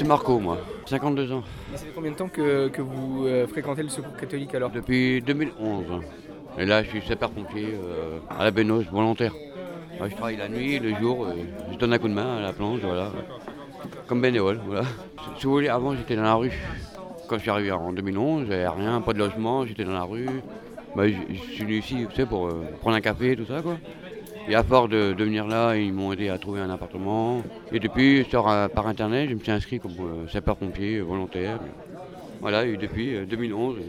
c'est Marco, moi. 52 ans. Et ça fait combien de temps que, que vous euh, fréquentez le secours catholique alors? Depuis 2011. Et là, je suis sapeur-pompier euh, à la Bénoche, volontaire. Ouais, je travaille la nuit, le jour, euh, je donne un coup de main à la planche, voilà. Comme bénévole, voilà. Si vous voulez, avant, j'étais dans la rue. Quand je suis arrivé en 2011, j'avais rien, pas de logement, j'étais dans la rue. Bah, je, suis venu ici, tu sais, pour prendre un café, tout ça, quoi. Et à force de, de venir là, ils m'ont aidé à trouver un appartement. Et depuis, sur, euh, par internet, je me suis inscrit comme euh, sapeur-pompier euh, volontaire. Voilà, et depuis euh, 2011, euh,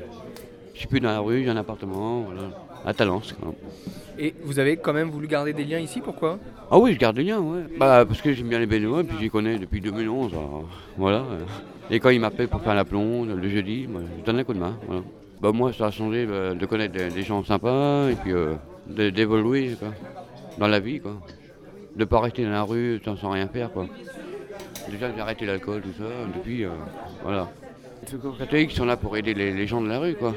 je suis plus dans la rue, j'ai un appartement, voilà, à Talence. quoi. Et vous avez quand même voulu garder des liens ici, pourquoi? Ah oui, je garde des liens, ouais. Bah, parce que j'aime bien les bénévoles, puis j'y connais depuis 2011. alors, voilà. Et quand ils m'appellent pour faire la plonge, le jeudi, moi, je donne un coup de main. Voilà. Bah, moi, ça a changé de connaître des, gens sympas, et puis euh, d'évoluer dans la vie, quoi. De pas rester dans la rue sans, rien faire, quoi. Déjà, j'ai arrêté l'alcool, tout ça, depuis, euh, voilà. Les catholiques sont là pour aider les, gens de la rue, quoi.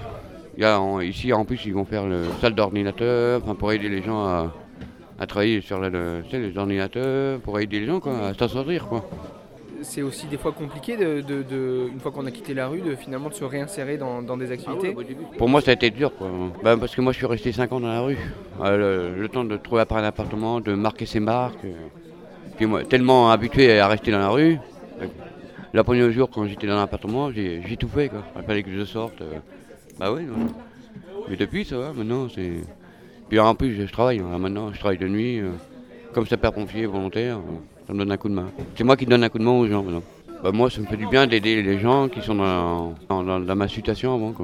Il y a, en- ici, en plus, ils vont faire le salle d'ordinateur, pour aider les gens à, travailler sur les ordinateurs, pour aider les gens, quoi, à s'en quoi. C'est aussi des fois compliqué, de, de- de- une fois qu'on a quitté la rue, de finalement de se réinsérer dans, dans des activités. Pour moi, ça a été dur, quoi. Ben, parce que moi, je suis resté 5 ans dans la rue. Euh, le, le temps de trouver après un appartement, de marquer ses marques. euh. Puis moi, tellement habitué à rester dans la rue. euh, Le premier jour, quand j'étais dans l'appartement, j'ai j'ai tout fait, quoi. Il fallait que je sorte. euh. Bah oui. Mais depuis, ça va, maintenant, c'est... Puis en plus, je travaille. hein. Maintenant, je travaille de nuit, euh, comme sapeur-pompier volontaire. Ça me donne un coup de main. C'est moi qui donne un coup de main aux gens. Bah, moi, ça me fait du bien d'aider les gens qui sont dans, dans- ma situation avant.